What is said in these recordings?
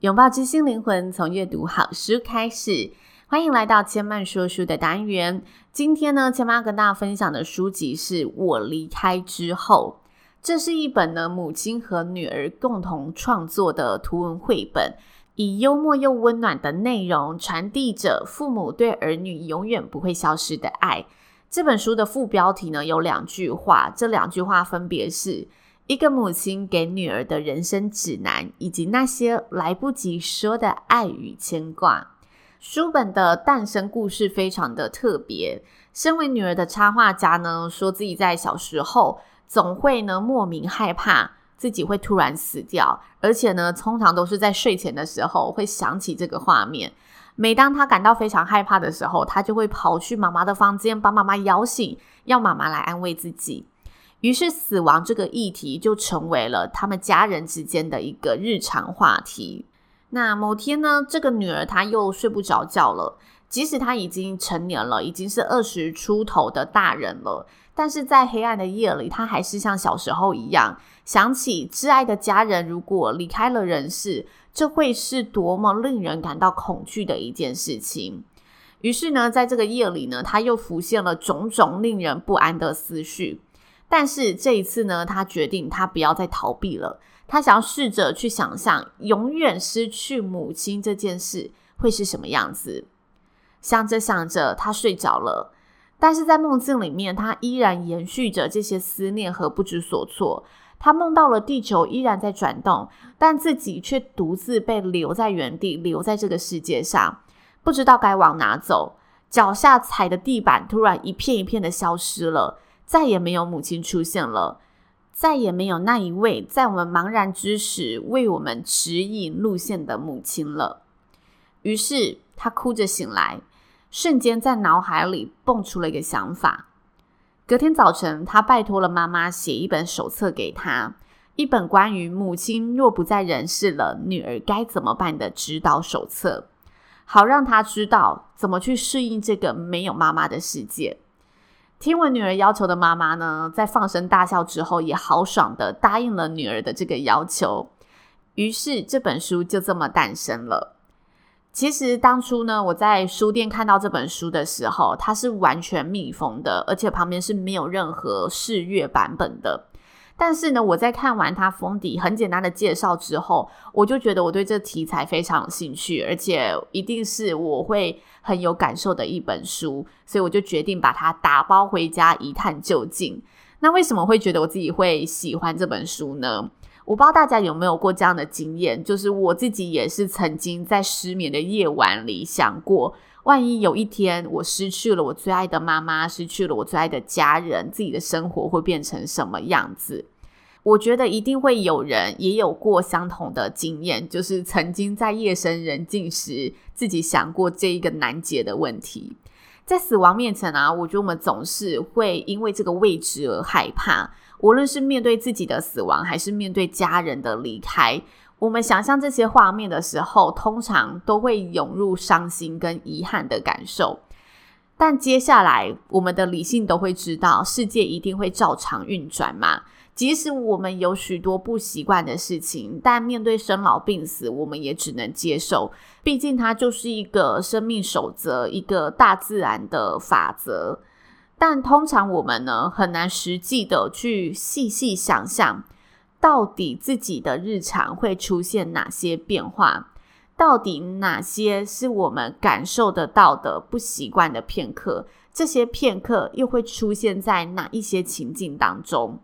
拥抱知心灵魂，从阅读好书开始。欢迎来到千曼说书的单元。今天呢，千嫚要跟大家分享的书籍是《我离开之后》。这是一本呢，母亲和女儿共同创作的图文绘本，以幽默又温暖的内容，传递着父母对儿女永远不会消失的爱。这本书的副标题呢，有两句话，这两句话分别是。一个母亲给女儿的人生指南，以及那些来不及说的爱与牵挂。书本的诞生故事非常的特别。身为女儿的插画家呢，说自己在小时候总会呢莫名害怕自己会突然死掉，而且呢，通常都是在睡前的时候会想起这个画面。每当她感到非常害怕的时候，她就会跑去妈妈的房间，把妈妈摇醒，要妈妈来安慰自己。于是，死亡这个议题就成为了他们家人之间的一个日常话题。那某天呢，这个女儿她又睡不着觉了，即使她已经成年了，已经是二十出头的大人了，但是在黑暗的夜里，她还是像小时候一样，想起挚爱的家人如果离开了人世，这会是多么令人感到恐惧的一件事情。于是呢，在这个夜里呢，她又浮现了种种令人不安的思绪。但是这一次呢，他决定他不要再逃避了。他想要试着去想象，永远失去母亲这件事会是什么样子。想着想着，他睡着了。但是在梦境里面，他依然延续着这些思念和不知所措。他梦到了地球依然在转动，但自己却独自被留在原地，留在这个世界上，不知道该往哪走。脚下踩的地板突然一片一片的消失了。再也没有母亲出现了，再也没有那一位在我们茫然之时为我们指引路线的母亲了。于是他哭着醒来，瞬间在脑海里蹦出了一个想法。隔天早晨，他拜托了妈妈写一本手册给他，一本关于母亲若不在人世了，女儿该怎么办的指导手册，好让他知道怎么去适应这个没有妈妈的世界。听闻女儿要求的妈妈呢，在放声大笑之后，也豪爽的答应了女儿的这个要求。于是这本书就这么诞生了。其实当初呢，我在书店看到这本书的时候，它是完全密封的，而且旁边是没有任何试阅版本的。但是呢，我在看完它封底很简单的介绍之后，我就觉得我对这题材非常有兴趣，而且一定是我会很有感受的一本书，所以我就决定把它打包回家一探究竟。那为什么会觉得我自己会喜欢这本书呢？我不知道大家有没有过这样的经验，就是我自己也是曾经在失眠的夜晚里想过，万一有一天我失去了我最爱的妈妈，失去了我最爱的家人，自己的生活会变成什么样子？我觉得一定会有人也有过相同的经验，就是曾经在夜深人静时，自己想过这一个难解的问题。在死亡面前啊，我觉得我们总是会因为这个未知而害怕。无论是面对自己的死亡，还是面对家人的离开，我们想象这些画面的时候，通常都会涌入伤心跟遗憾的感受。但接下来，我们的理性都会知道，世界一定会照常运转嘛。即使我们有许多不习惯的事情，但面对生老病死，我们也只能接受。毕竟它就是一个生命守则，一个大自然的法则。但通常我们呢，很难实际的去细细想象，到底自己的日常会出现哪些变化，到底哪些是我们感受得到的不习惯的片刻，这些片刻又会出现在哪一些情境当中？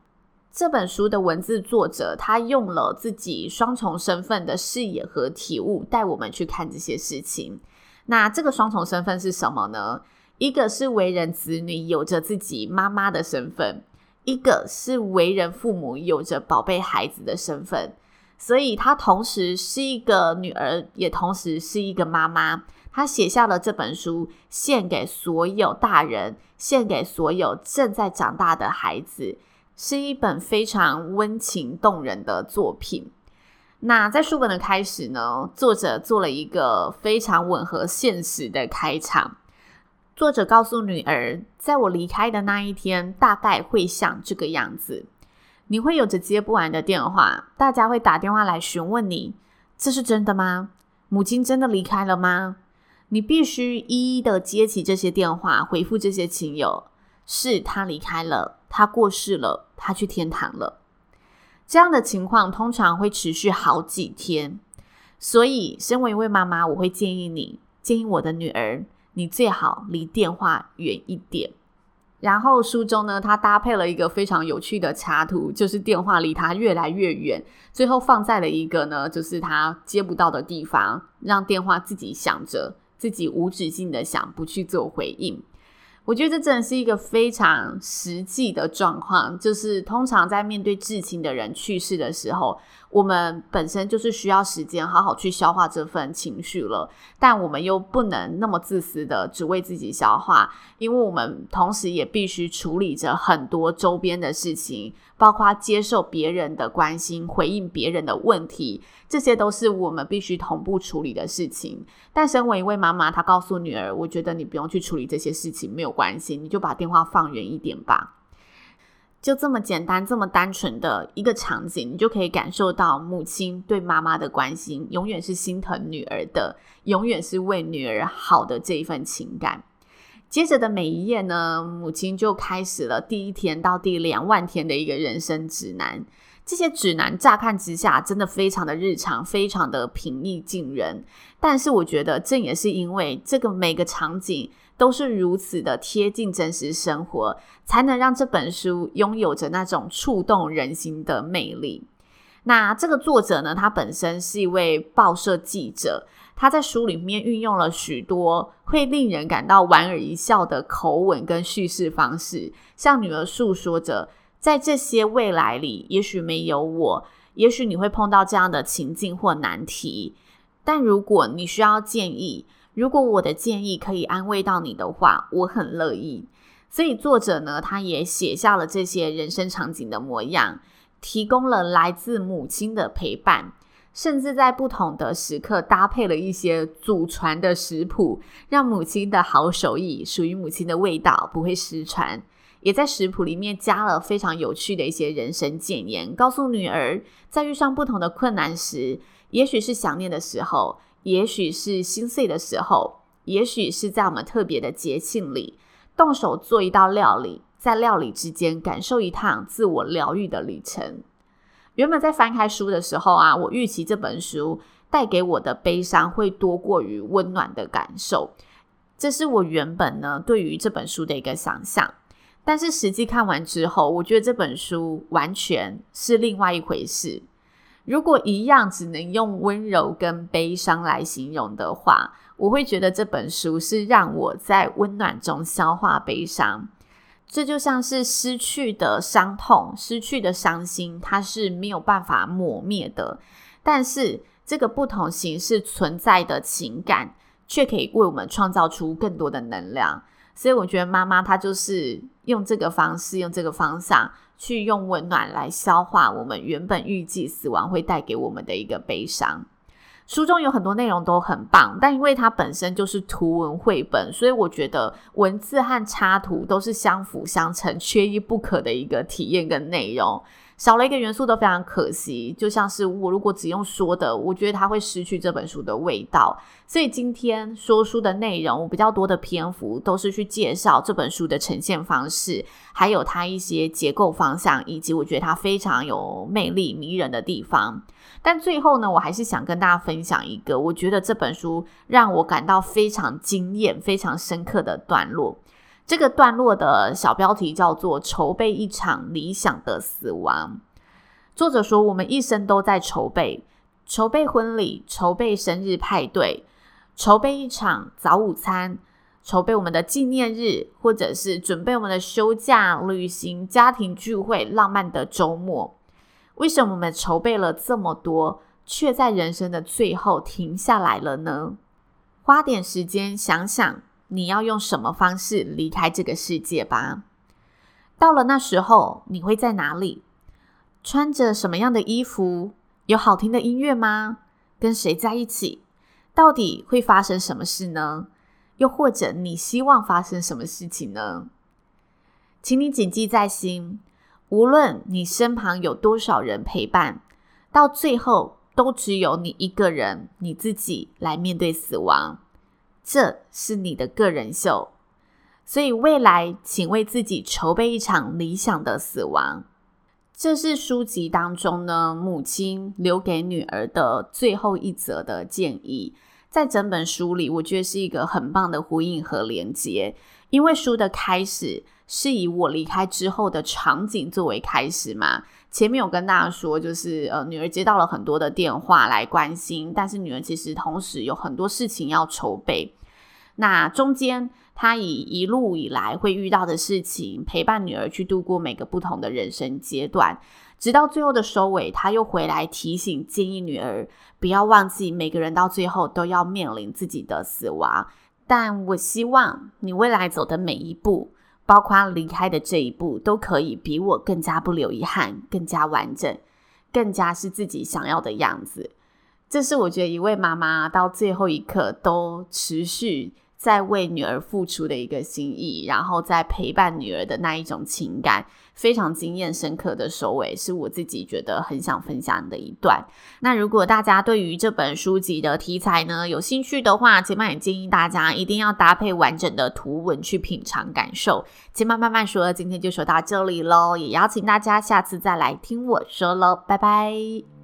这本书的文字作者，他用了自己双重身份的视野和体悟，带我们去看这些事情。那这个双重身份是什么呢？一个是为人子女，有着自己妈妈的身份；一个是为人父母，有着宝贝孩子的身份。所以，她同时是一个女儿，也同时是一个妈妈。她写下了这本书，献给所有大人，献给所有正在长大的孩子，是一本非常温情动人的作品。那在书本的开始呢，作者做了一个非常吻合现实的开场。作者告诉女儿，在我离开的那一天，大概会像这个样子。你会有着接不完的电话，大家会打电话来询问你：这是真的吗？母亲真的离开了吗？你必须一一的接起这些电话，回复这些亲友：是他离开了，他过世了，他去天堂了。这样的情况通常会持续好几天，所以身为一位妈妈，我会建议你，建议我的女儿，你最好离电话远一点。然后书中呢，他搭配了一个非常有趣的插图，就是电话离他越来越远，最后放在了一个呢，就是他接不到的地方，让电话自己响着，自己无止境的响，不去做回应。我觉得这真的是一个非常实际的状况，就是通常在面对至亲的人去世的时候，我们本身就是需要时间好好去消化这份情绪了，但我们又不能那么自私的只为自己消化，因为我们同时也必须处理着很多周边的事情，包括接受别人的关心、回应别人的问题，这些都是我们必须同步处理的事情。但身为一位妈妈，她告诉女儿：“我觉得你不用去处理这些事情，没有。”关系，你就把电话放远一点吧。就这么简单、这么单纯的一个场景，你就可以感受到母亲对妈妈的关心，永远是心疼女儿的，永远是为女儿好的这一份情感。接着的每一页呢，母亲就开始了第一天到第两万天的一个人生指南。这些指南乍看之下，真的非常的日常，非常的平易近人。但是我觉得，正也是因为这个每个场景。都是如此的贴近真实生活，才能让这本书拥有着那种触动人心的魅力。那这个作者呢，他本身是一位报社记者，他在书里面运用了许多会令人感到莞尔一笑的口吻跟叙事方式，向女儿诉说着，在这些未来里，也许没有我，也许你会碰到这样的情境或难题，但如果你需要建议。如果我的建议可以安慰到你的话，我很乐意。所以作者呢，他也写下了这些人生场景的模样，提供了来自母亲的陪伴，甚至在不同的时刻搭配了一些祖传的食谱，让母亲的好手艺、属于母亲的味道不会失传。也在食谱里面加了非常有趣的一些人生建言，告诉女儿，在遇上不同的困难时，也许是想念的时候。也许是心碎的时候，也许是在我们特别的节庆里，动手做一道料理，在料理之间感受一趟自我疗愈的旅程。原本在翻开书的时候啊，我预期这本书带给我的悲伤会多过于温暖的感受，这是我原本呢对于这本书的一个想象。但是实际看完之后，我觉得这本书完全是另外一回事。如果一样只能用温柔跟悲伤来形容的话，我会觉得这本书是让我在温暖中消化悲伤。这就像是失去的伤痛、失去的伤心，它是没有办法抹灭的。但是这个不同形式存在的情感，却可以为我们创造出更多的能量。所以我觉得妈妈她就是用这个方式，用这个方向。去用温暖来消化我们原本预计死亡会带给我们的一个悲伤。书中有很多内容都很棒，但因为它本身就是图文绘本，所以我觉得文字和插图都是相辅相成、缺一不可的一个体验跟内容。少了一个元素都非常可惜，就像是我如果只用说的，我觉得它会失去这本书的味道。所以今天说书的内容，我比较多的篇幅都是去介绍这本书的呈现方式，还有它一些结构方向，以及我觉得它非常有魅力、迷人的地方。但最后呢，我还是想跟大家分享一个，我觉得这本书让我感到非常惊艳、非常深刻的段落。这个段落的小标题叫做“筹备一场理想的死亡”。作者说：“我们一生都在筹备，筹备婚礼，筹备生日派对，筹备一场早午餐，筹备我们的纪念日，或者是准备我们的休假、旅行、家庭聚会、浪漫的周末。为什么我们筹备了这么多，却在人生的最后停下来了呢？花点时间想想，你要用什么方式离开这个世界吧。到了那时候，你会在哪里？穿着什么样的衣服？有好听的音乐吗？跟谁在一起？到底会发生什么事呢？又或者你希望发生什么事情呢？请你谨记在心，无论你身旁有多少人陪伴，到最后都只有你一个人，你自己来面对死亡。这是你的个人秀。所以未来，请为自己筹备一场理想的死亡。这是书籍当中呢，母亲留给女儿的最后一则的建议。在整本书里，我觉得是一个很棒的呼应和连接。因为书的开始是以我离开之后的场景作为开始嘛。前面有跟大家说，就是呃，女儿接到了很多的电话来关心，但是女儿其实同时有很多事情要筹备。那中间，他以一路以来会遇到的事情，陪伴女儿去度过每个不同的人生阶段，直到最后的收尾，他又回来提醒、建议女儿不要忘记，每个人到最后都要面临自己的死亡。但我希望你未来走的每一步，包括离开的这一步，都可以比我更加不留遗憾，更加完整，更加是自己想要的样子。这是我觉得一位妈妈到最后一刻都持续。在为女儿付出的一个心意，然后在陪伴女儿的那一种情感，非常惊艳深刻的收尾，是我自己觉得很想分享的一段。那如果大家对于这本书籍的题材呢，有兴趣的话，千嫚也建议大家一定要搭配完整的图文去品尝感受。千嫚慢慢说，今天就说到这里喽，也邀请大家下次再来听我说喽，拜拜。